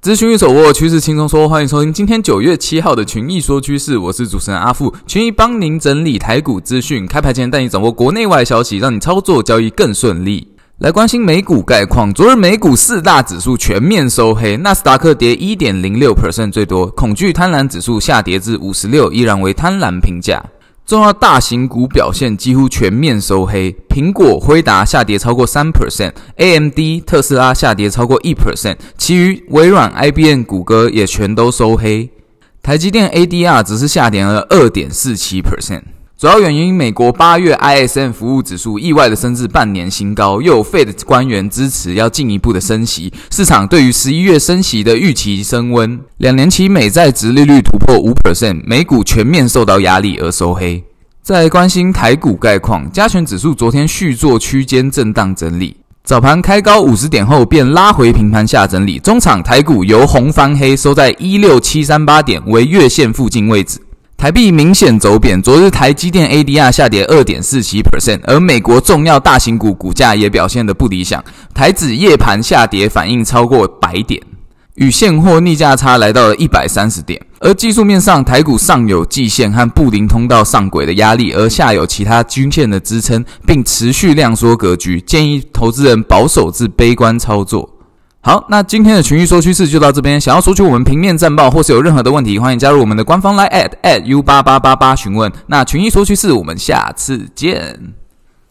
资讯一手握，趋势轻松说。欢迎收听今天九月七号的群益说趋势，我是主持人阿富。群益帮您整理台股资讯，开盘前带你掌握国内外消息，让你操作交易更顺利。来关心美股概况，昨日美股四大指数全面收黑，纳斯达克跌一点零六 percent 最多，恐惧贪婪指数下跌至五十六，依然为贪婪评价。重要大型股表现几乎全面收黑，苹果、辉达下跌超过三 percent，AMD、特斯拉下跌超过一 percent，其余微软、IBM、谷歌也全都收黑。台积电 ADR 只是下跌了二点四七 percent。主要原因，美国八月 ISM 服务指数意外的升至半年新高，又有 Fed 官员支持要进一步的升息，市场对于十一月升息的预期升温，两年期美债殖利率突破五 percent，美股全面受到压力而收黑。再来关心台股概况，加权指数昨天续作区间震荡整理，早盘开高五十点后便拉回平盘下整理，中场台股由红翻黑，收在一六七三八点为月线附近位置。台币明显走贬，昨日台积电 ADR 下跌二点四七 percent，而美国重要大型股股价也表现得不理想，台指夜盘下跌反应超过百点，与现货逆价差来到了一百三十点。而技术面上，台股上有季线和布林通道上轨的压力，而下有其他均线的支撑，并持续量缩格局，建议投资人保守至悲观操作。好，那今天的群一说趋势就到这边。想要索取我们平面战报，或是有任何的问题，欢迎加入我们的官方 Line at at u 八八八八询问。那群一说趋势，我们下次见。